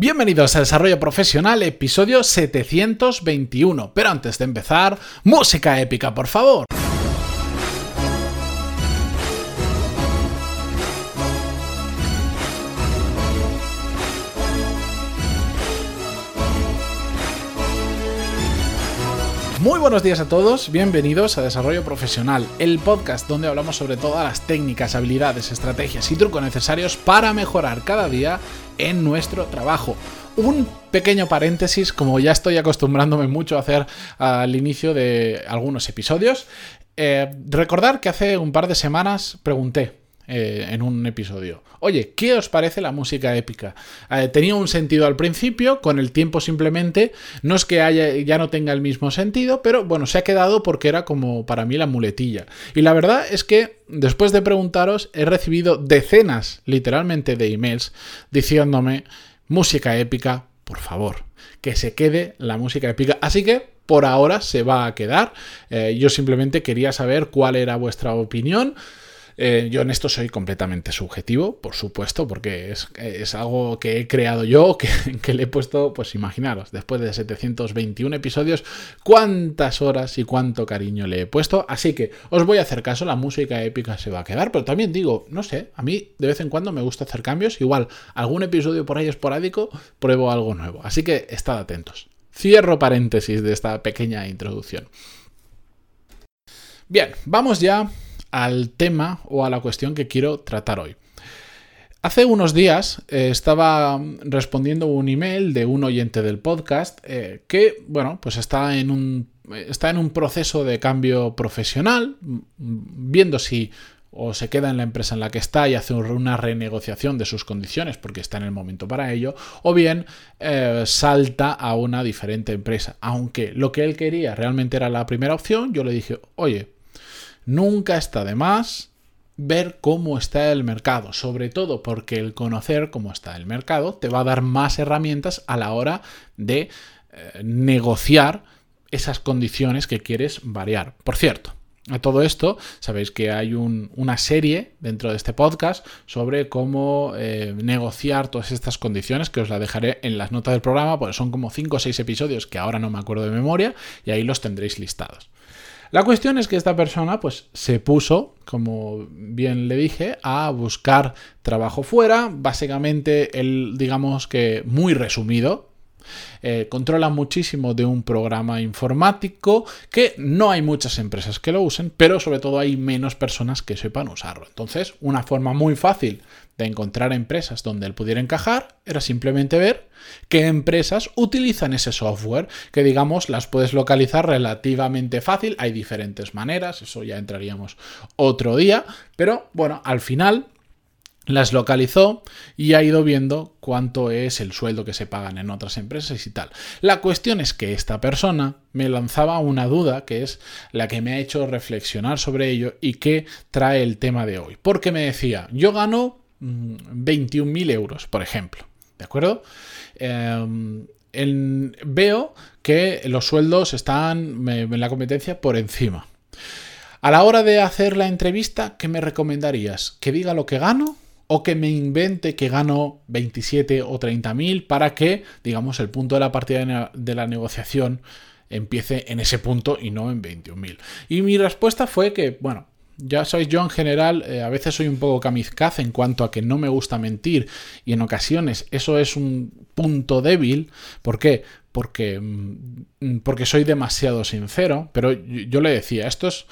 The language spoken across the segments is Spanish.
Bienvenidos a Desarrollo Profesional, episodio 721. Pero antes de empezar, música épica, por favor. Muy buenos días a todos, bienvenidos a Desarrollo Profesional, el podcast donde hablamos sobre todas las técnicas, habilidades, estrategias y trucos necesarios para mejorar cada día en nuestro trabajo. Un pequeño paréntesis, como ya estoy acostumbrándome mucho a hacer al inicio de algunos episodios. Eh, recordar que hace un par de semanas pregunté eh, en un episodio. Oye, ¿qué os parece la música épica? Eh, tenía un sentido al principio, con el tiempo simplemente, no es que haya, ya no tenga el mismo sentido, pero bueno, se ha quedado porque era como para mí la muletilla. Y la verdad es que después de preguntaros, he recibido decenas, literalmente, de emails diciéndome, música épica, por favor, que se quede la música épica. Así que por ahora se va a quedar. Eh, yo simplemente quería saber cuál era vuestra opinión. Eh, yo en esto soy completamente subjetivo, por supuesto, porque es, algo que he creado yo, que, que, le he puesto, pues imaginaros, después de 721 episodios, cuántas horas y cuánto cariño le he puesto. Así que os voy a hacer caso, la música épica se va a quedar, pero también digo, no sé, a mí de vez en cuando me gusta hacer cambios, igual algún episodio por ahí esporádico, pruebo algo nuevo. Así que estad atentos. Cierro paréntesis de esta pequeña introducción. Bien, vamos ya al tema o a la cuestión que quiero tratar hoy. Hace unos días eh, estaba respondiendo un email de un oyente del podcast eh, que, bueno, pues está en un está en un proceso de cambio profesional, viendo si o se queda en la empresa en la que está y hace una renegociación de sus condiciones porque está en el momento para ello, o bien eh, salta a una diferente empresa. Aunque lo que él quería realmente era la primera opción, yo le dije, oye, Nunca está de más ver cómo está el mercado, sobre todo porque el conocer cómo está el mercado te va a dar más herramientas a la hora de eh, negociar esas condiciones que quieres variar. Por cierto, a todo esto, sabéis que hay una serie dentro de este podcast sobre cómo eh, negociar todas estas condiciones, que os la dejaré en las notas del programa, porque son como 5 o 6 episodios que ahora no me acuerdo de memoria, y ahí los tendréis listados. La cuestión es que esta persona pues se puso, como bien le dije, a buscar trabajo fuera, básicamente él digamos que muy resumido, eh, controla muchísimo de un programa informático que no hay muchas empresas que lo usen, pero sobre todo hay menos personas que sepan usarlo. Entonces, una forma muy fácil de encontrar empresas donde él pudiera encajar era simplemente ver qué empresas utilizan ese software, que digamos las puedes localizar relativamente fácil, hay diferentes maneras, eso ya entraríamos otro día, pero bueno, al final las localizó y ha ido viendo cuánto es el sueldo que se pagan en otras empresas y tal. La cuestión es que esta persona me lanzaba una duda que es la que me ha hecho reflexionar sobre ello y que trae el tema de hoy. Porque me decía, yo gano 21.000 mm, euros, por ejemplo. ¿De acuerdo? Em, veo que los sueldos están en la competencia por encima. A la hora de hacer la entrevista, ¿qué me recomendarías? ¿Que diga lo que gano? O que me invente que gano 27 o 30 mil para que, digamos, el punto de la partida de la negociación empiece en ese punto y no en 21 mil. Y mi respuesta fue que, bueno, ya sabéis, yo en general eh, a veces soy un poco kamikaze en cuanto a que no me gusta mentir y en ocasiones eso es un punto débil. ¿Por qué? Porque, mm, porque soy demasiado sincero, pero yo le decía, esto es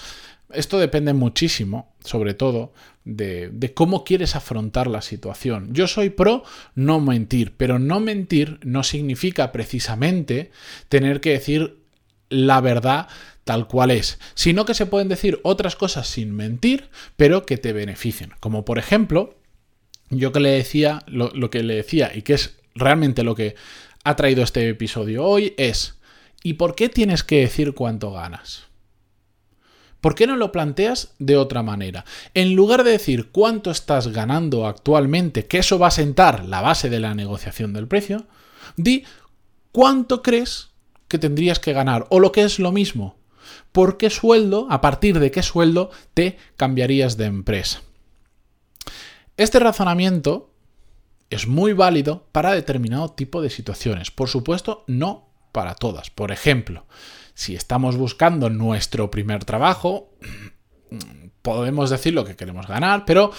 esto depende muchísimo, sobre todo, de, cómo quieres afrontar la situación. Yo soy pro no mentir, pero no mentir no significa precisamente tener que decir la verdad tal cual es, sino que se pueden decir otras cosas sin mentir, pero que te beneficien. Como por ejemplo, yo que le decía, lo, que le decía y que es realmente lo que ha traído este episodio hoy es, ¿y por qué tienes que decir cuánto ganas? ¿Por qué no lo planteas de otra manera? En lugar de decir cuánto estás ganando actualmente, que eso va a sentar la base de la negociación del precio, di cuánto crees que tendrías que ganar o lo que es lo mismo. ¿Por qué sueldo, a partir de qué sueldo te cambiarías de empresa? Este razonamiento es muy válido para determinado tipo de situaciones. Por supuesto, no para todas. Por ejemplo, si estamos buscando nuestro primer trabajo, podemos decir lo que queremos ganar, pero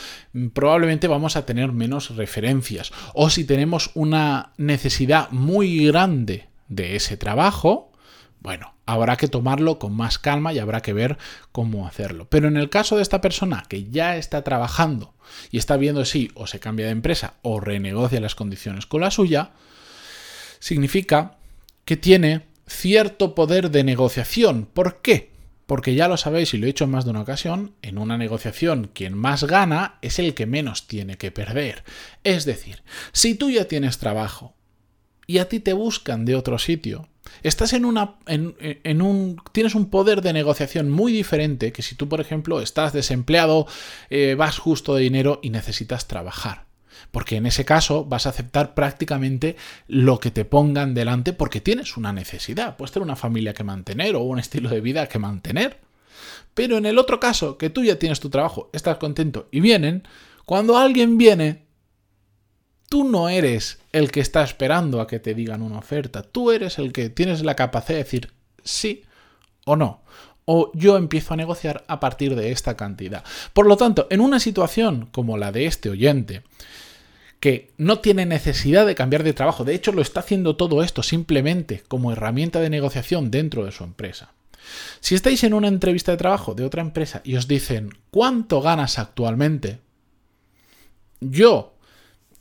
probablemente vamos a tener menos referencias. O si tenemos una necesidad muy grande de ese trabajo, bueno, habrá que tomarlo con más calma y habrá que ver cómo hacerlo. Pero en el caso de esta persona que ya está trabajando y está viendo si o se cambia de empresa o renegocia las condiciones con la suya, significa que tiene cierto poder de negociación. ¿Por qué? Porque ya lo sabéis y lo he dicho en más de una ocasión, en una negociación quien más gana es el que menos tiene que perder. Es decir, si tú ya tienes trabajo y a ti te buscan de otro sitio, estás en una en, un tienes un poder de negociación muy diferente que si tú, por ejemplo, estás desempleado, eh, vas justo de dinero y necesitas trabajar. Porque en ese caso vas a aceptar prácticamente lo que te pongan delante porque tienes una necesidad. Puedes tener una familia que mantener o un estilo de vida que mantener. Pero en el otro caso, que tú ya tienes tu trabajo, estás contento y vienen, cuando alguien viene, tú no eres el que está esperando a que te digan una oferta, tú eres el que tienes la capacidad de decir sí o no. O yo empiezo a negociar a partir de esta cantidad. Por lo tanto, en una situación como la de este oyente, que no tiene necesidad de cambiar de trabajo, de hecho lo está haciendo todo esto simplemente como herramienta de negociación dentro de su empresa. Si estáis en una entrevista de trabajo de otra empresa y os dicen ¿cuánto ganas actualmente? Yo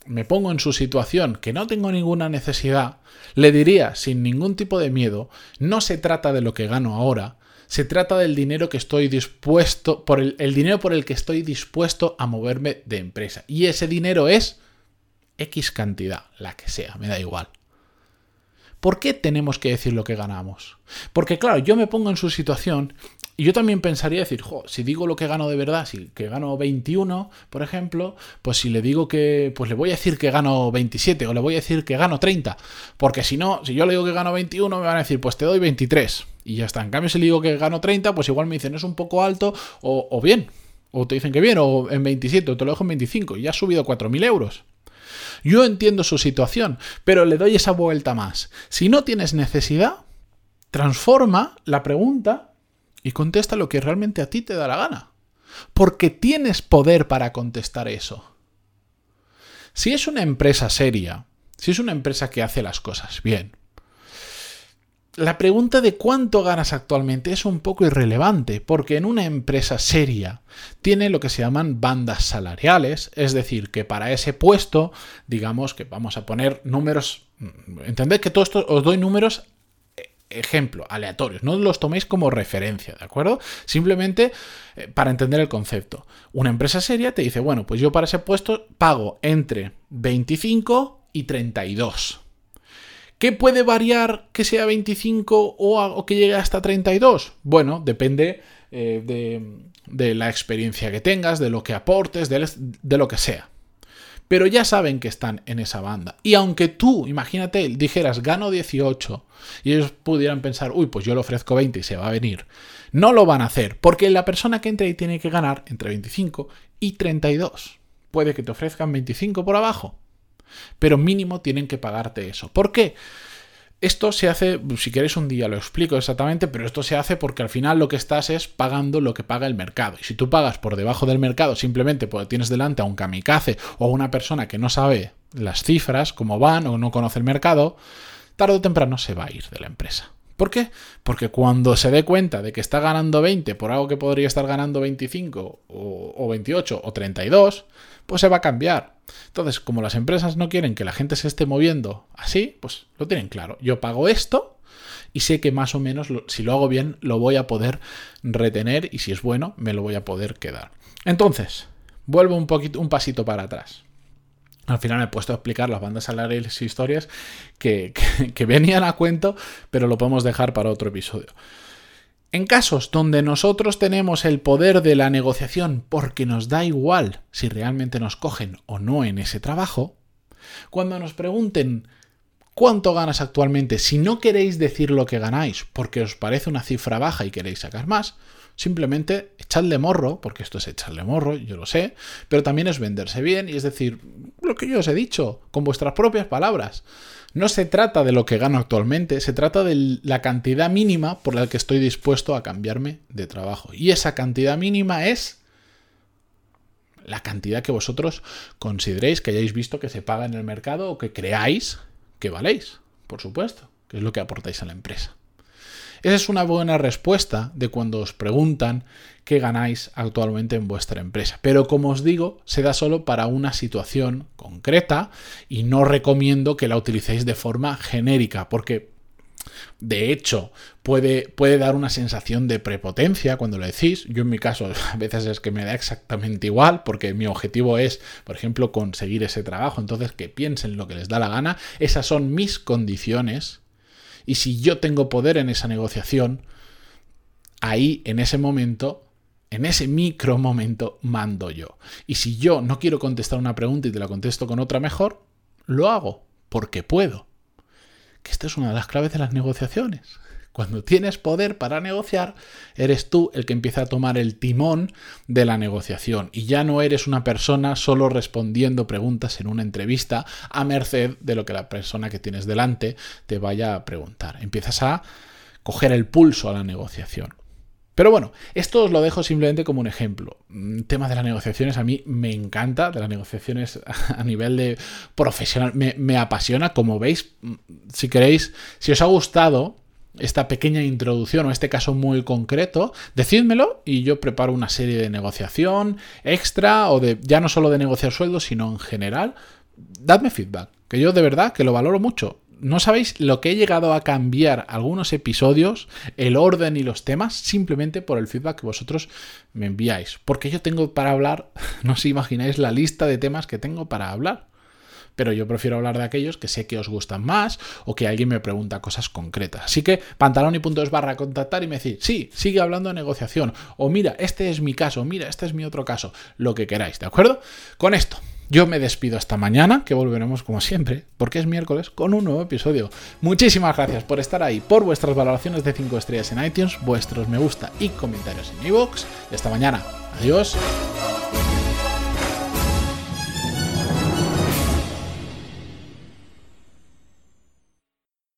me pongo en su situación, que no tengo ninguna necesidad, le diría sin ningún tipo de miedo, no se trata de lo que gano ahora, se trata del dinero que estoy dispuesto, por el, dinero por el que estoy dispuesto a moverme de empresa. Y ese dinero es X cantidad, la que sea, me da igual. ¿Por qué tenemos que decir lo que ganamos? Porque claro, yo me pongo en su situación y yo también pensaría decir, jo, si digo lo que gano de verdad, si que gano 21, por ejemplo, pues si le digo que, pues le voy a decir que gano 27 o le voy a decir que gano 30, porque si no, si yo le digo que gano 21, me van a decir, pues te doy 23 y ya está. En cambio, si le digo que gano 30, pues igual me dicen, es un poco alto o, bien, o te dicen que bien, o en 27, o te lo dejo en 25 y ya has subido 4.000 euros. Yo entiendo su situación, pero le doy esa vuelta más. Si no tienes necesidad, transforma la pregunta y contesta lo que realmente a ti te da la gana. Porque tienes poder para contestar eso. Si es una empresa seria, si es una empresa que hace las cosas bien, la pregunta de cuánto ganas actualmente es un poco irrelevante, porque en una empresa seria tiene lo que se llaman bandas salariales, es decir, que para ese puesto, digamos que vamos a poner números, entended que todo esto os doy números ejemplo, aleatorios, no los toméis como referencia, ¿de acuerdo? Simplemente eh, para entender el concepto. Una empresa seria te dice, bueno, pues yo para ese puesto pago entre 25 y 32. ¿Qué puede variar que sea 25 o, que llegue hasta 32? Bueno, depende eh, de, la experiencia que tengas, de lo que aportes, de lo que sea pero ya saben que están en esa banda. Y aunque tú, imagínate, dijeras gano 18 y ellos pudieran pensar, uy, pues yo le ofrezco 20 y se va a venir, no lo van a hacer, porque la persona que entra y tiene que ganar entre 25 y 32. Puede que te ofrezcan 25 por abajo, pero mínimo tienen que pagarte eso. ¿Por qué? Esto se hace, si queréis un día lo explico exactamente, pero esto se hace porque al final lo que estás es pagando lo que paga el mercado. Y si tú pagas por debajo del mercado simplemente porque tienes delante a un kamikaze o a una persona que no sabe las cifras, cómo van o no conoce el mercado, tarde o temprano se va a ir de la empresa. ¿Por qué? Porque cuando se dé cuenta de que está ganando 20 por algo que podría estar ganando 25 o, o 28 o 32, pues se va a cambiar. Entonces, como las empresas no quieren que la gente se esté moviendo así, pues lo tienen claro. Yo pago esto y sé que más o menos, si lo hago bien, lo voy a poder retener y si es bueno, me lo voy a poder quedar. Entonces, vuelvo un, poquito, un pasito para atrás. Al final me he puesto a explicar las bandas salariales y historias que, que venían a cuento, pero lo podemos dejar para otro episodio. En casos donde nosotros tenemos el poder de la negociación porque nos da igual si realmente nos cogen o no en ese trabajo, cuando nos pregunten cuánto ganas actualmente, si no queréis decir lo que ganáis porque os parece una cifra baja y queréis sacar más, Simplemente echarle morro, porque esto es echarle morro, yo lo sé, pero también es venderse bien y es decir, lo que yo os he dicho, con vuestras propias palabras. No se trata de lo que gano actualmente, se trata de la cantidad mínima por la que estoy dispuesto a cambiarme de trabajo. Y esa cantidad mínima es la cantidad que vosotros consideréis que hayáis visto que se paga en el mercado o que creáis que valéis, por supuesto, que es lo que aportáis a la empresa. Esa es una buena respuesta de cuando os preguntan qué ganáis actualmente en vuestra empresa. Pero como os digo, se da solo para una situación concreta y no recomiendo que la utilicéis de forma genérica, porque de hecho, puede, puede, dar una sensación de prepotencia cuando lo decís. Yo en mi caso a veces es que me da exactamente igual porque mi objetivo es, por ejemplo, conseguir ese trabajo. Entonces, que piensen lo que les da la gana. Esas son mis condiciones. Y si yo tengo poder en esa negociación, ahí, en ese momento, en ese micro momento, mando yo. Y si yo no quiero contestar una pregunta y te la contesto con otra mejor, lo hago porque puedo que esta es una de las claves de las negociaciones. Cuando tienes poder para negociar, eres tú el que empieza a tomar el timón de la negociación y ya no eres una persona solo respondiendo preguntas en una entrevista a merced de lo que la persona que tienes delante te vaya a preguntar. Empiezas a coger el pulso a la negociación. Pero bueno, esto os lo dejo simplemente como un ejemplo. El tema de las negociaciones a mí me encanta, de las negociaciones a nivel de profesional, me, apasiona, como veis, si queréis, si os ha gustado esta pequeña introducción o este caso muy concreto, decídmelo y yo preparo una serie de negociación extra o de ya no solo de negociar sueldos, sino en general. Dadme feedback, que yo de verdad que lo valoro mucho no sabéis lo que he llegado a cambiar algunos episodios, el orden y los temas, simplemente por el feedback que vosotros me enviáis. Porque yo tengo para hablar, no os imagináis la lista de temas que tengo para hablar. Pero yo prefiero hablar de aquellos que sé que os gustan más o que alguien me pregunta cosas concretas. Así que pantalón y puntos barra contactar y me decís, sí, sigue hablando de negociación. O mira, este es mi caso, mira, este es mi otro caso. Lo que queráis, ¿de acuerdo? Con esto yo me despido hasta mañana, que volveremos como siempre, porque es miércoles, con un nuevo episodio. Muchísimas gracias por estar ahí, por vuestras valoraciones de 5 estrellas en iTunes, vuestros me gusta y comentarios en iVoox. Y hasta mañana. Adiós.